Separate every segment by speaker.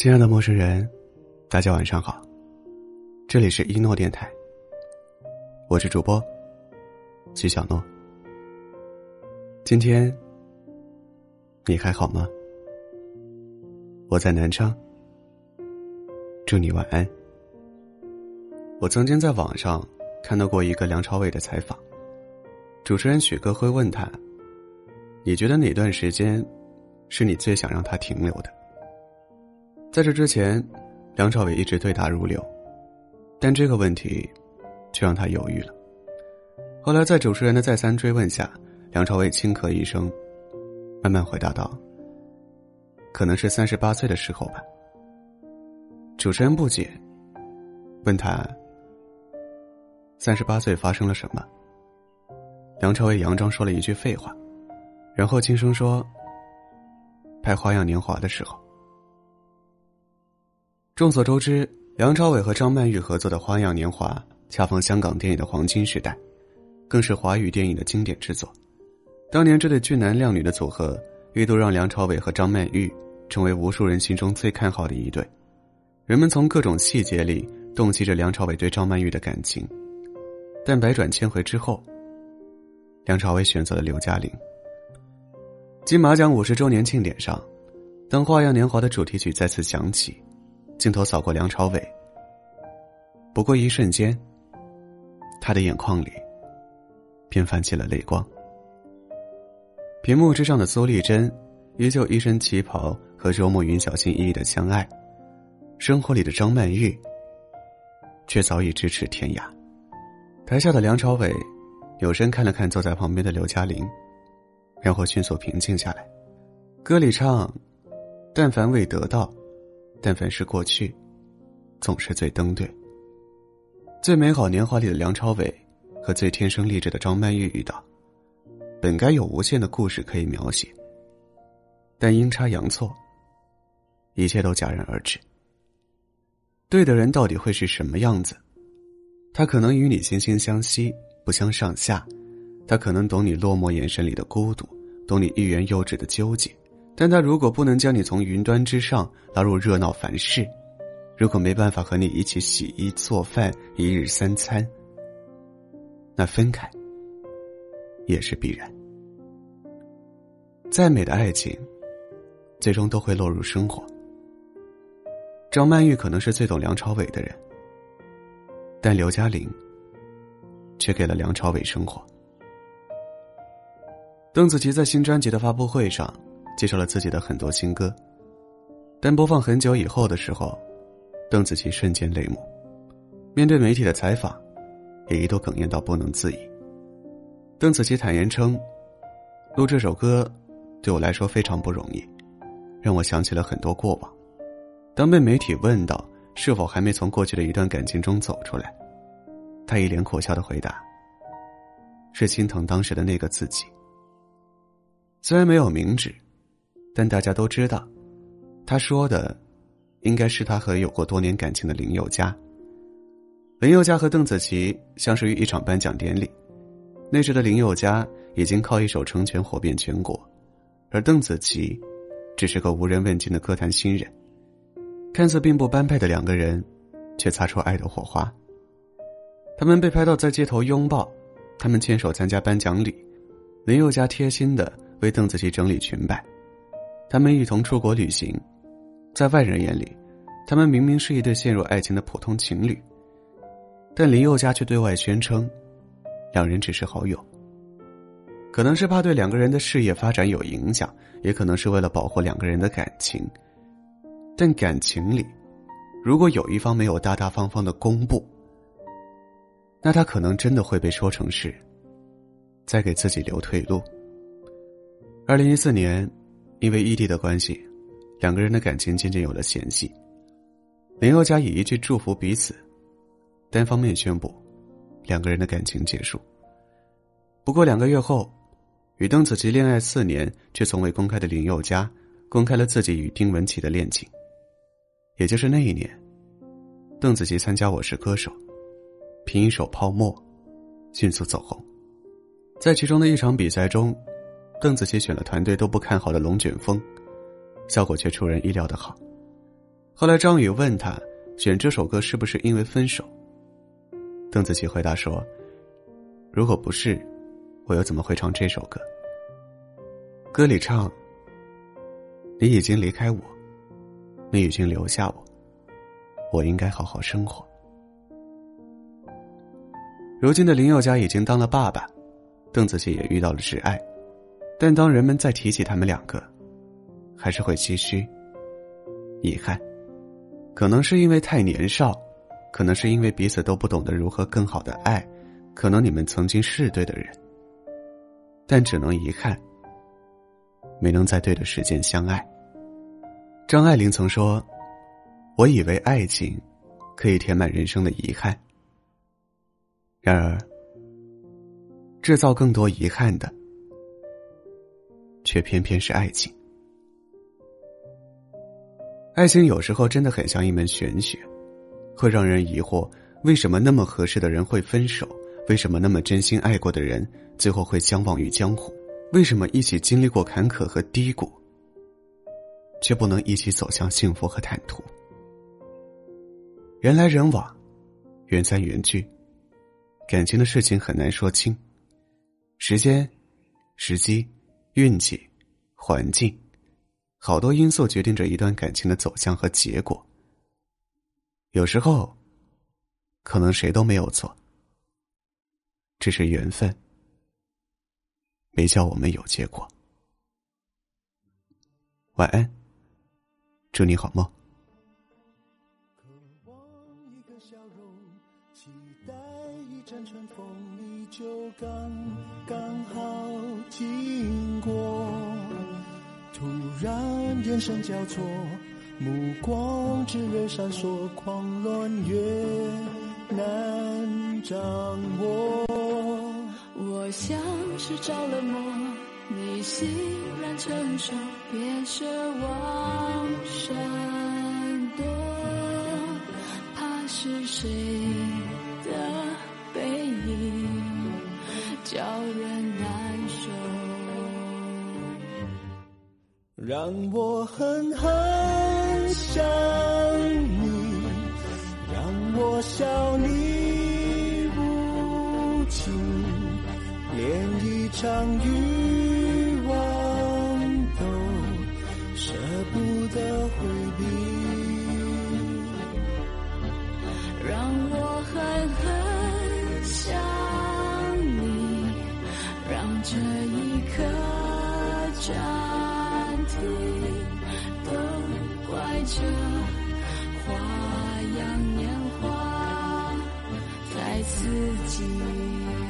Speaker 1: 亲爱的陌生人，大家晚上好。这里是一诺电台，我是主播徐小诺。今天你还好吗？我在南昌，祝你晚安。我曾经在网上看到过一个梁朝伟的采访，主持人许哥会问他：“你觉得哪段时间是你最想让他停留的？”在这之前，梁朝伟一直对答如流，但这个问题却让他犹豫了。后来在主持人的再三追问下，梁朝伟轻咳一声，慢慢回答道：“可能是三十八岁的时候吧。”主持人不解，问他：“三十八岁发生了什么？”梁朝伟佯装说了一句废话，然后轻声说：“拍《花样年华》的时候。”众所周知，梁朝伟和张曼玉合作的《花样年华》恰逢香港电影的黄金时代，更是华语电影的经典之作。当年这对俊男靓女的组合，一度让梁朝伟和张曼玉成为无数人心中最看好的一对。人们从各种细节里洞悉着梁朝伟对张曼玉的感情。但百转千回之后，梁朝伟选择了刘嘉玲。金马奖五十周年庆典上，当《花样年华》的主题曲再次响起。镜头扫过梁朝伟，不过一瞬间，他的眼眶里便泛起了泪光。屏幕之上的苏丽珍，依旧一身旗袍和周慕云小心翼翼的相爱；生活里的张曼玉，却早已咫尺天涯。台下的梁朝伟，扭身看了看坐在旁边的刘嘉玲，然后迅速平静下来。歌里唱：“但凡未得到。”但凡是过去，总是最登对。最美好年华里的梁朝伟和最天生丽质的张曼玉遇到，本该有无限的故事可以描写，但阴差阳错，一切都戛然而止。对的人到底会是什么样子？他可能与你惺惺相惜，不相上下；他可能懂你落寞眼神里的孤独，懂你欲言又止的纠结。但他如果不能将你从云端之上拉入热闹凡事，如果没办法和你一起洗衣做饭一日三餐，那分开也是必然。再美的爱情，最终都会落入生活。张曼玉可能是最懂梁朝伟的人，但刘嘉玲却给了梁朝伟生活。邓紫棋在新专辑的发布会上。介绍了自己的很多新歌，但播放很久以后的时候，邓紫棋瞬间泪目。面对媒体的采访，也一度哽咽到不能自已。邓紫棋坦言称：“录这首歌对我来说非常不容易，让我想起了很多过往。当被媒体问到是否还没从过去的一段感情中走出来，她一脸苦笑的回答：‘是心疼当时的那个自己。’虽然没有明指。”但大家都知道，他说的，应该是他和有过多年感情的林宥嘉。林宥嘉和邓紫棋相识于一场颁奖典礼，那时的林宥嘉已经靠一首《成全》火遍全国，而邓紫棋，只是个无人问津的歌坛新人。看似并不般配的两个人，却擦出爱的火花。他们被拍到在街头拥抱，他们牵手参加颁奖礼，林宥嘉贴心的为邓紫棋整理裙摆。他们一同出国旅行，在外人眼里，他们明明是一对陷入爱情的普通情侣，但林宥嘉却对外宣称，两人只是好友。可能是怕对两个人的事业发展有影响，也可能是为了保护两个人的感情。但感情里，如果有一方没有大大方方的公布，那他可能真的会被说成是，在给自己留退路。二零一四年。因为异地的关系，两个人的感情渐渐有了嫌隙。林宥嘉以一句祝福彼此，单方面宣布两个人的感情结束。不过两个月后，与邓紫棋恋爱四年却从未公开的林宥嘉，公开了自己与丁文琪的恋情。也就是那一年，邓紫棋参加《我是歌手》，凭一首《泡沫》，迅速走红。在其中的一场比赛中。邓紫棋选了团队都不看好的龙卷风，效果却出人意料的好。后来张宇问他选这首歌是不是因为分手？邓紫棋回答说：“如果不是，我又怎么会唱这首歌？歌里唱：你已经离开我，你已经留下我，我应该好好生活。”如今的林宥嘉已经当了爸爸，邓紫棋也遇到了挚爱，但当人们再提起他们两个，还是会唏嘘、遗憾。可能是因为太年少，可能是因为彼此都不懂得如何更好的爱，可能你们曾经是对的人，但只能遗憾，没能在对的时间相爱。张爱玲曾说：“我以为爱情可以填满人生的遗憾，然而制造更多遗憾的，却偏偏是爱情。”爱情有时候真的很像一门玄学，会让人疑惑：为什么那么合适的人会分手？为什么那么真心爱过的人最后会相忘于江湖？为什么一起经历过坎坷和低谷，却不能一起走向幸福和坦途？人来人往，缘散缘聚，感情的事情很难说清。时间、时机、运气、环境。好多因素决定着一段感情的走向和结果。有时候，可能谁都没有错，只是缘分没叫我们有结果。晚安，祝你好梦
Speaker 2: 期待一阵春风你就刚刚好。我突然眼神交错，目光炽热闪烁，狂乱越难掌握。
Speaker 3: 我像是着了魔，你欣然承受，别奢望闪躲，怕是谁
Speaker 2: 让我狠狠想你，让我笑你无情，连一场欲望都舍不得回避。
Speaker 3: 让我狠狠想你，让这一刻这花样年华在自
Speaker 2: 己。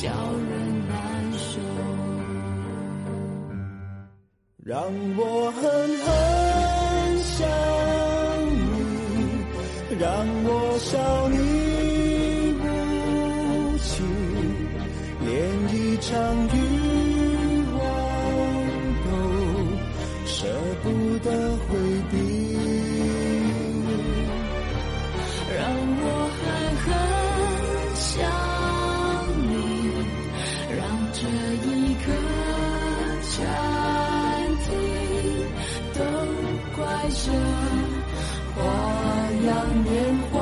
Speaker 3: 叫人难受？
Speaker 2: 让我狠狠想你，让我笑
Speaker 3: 样年华。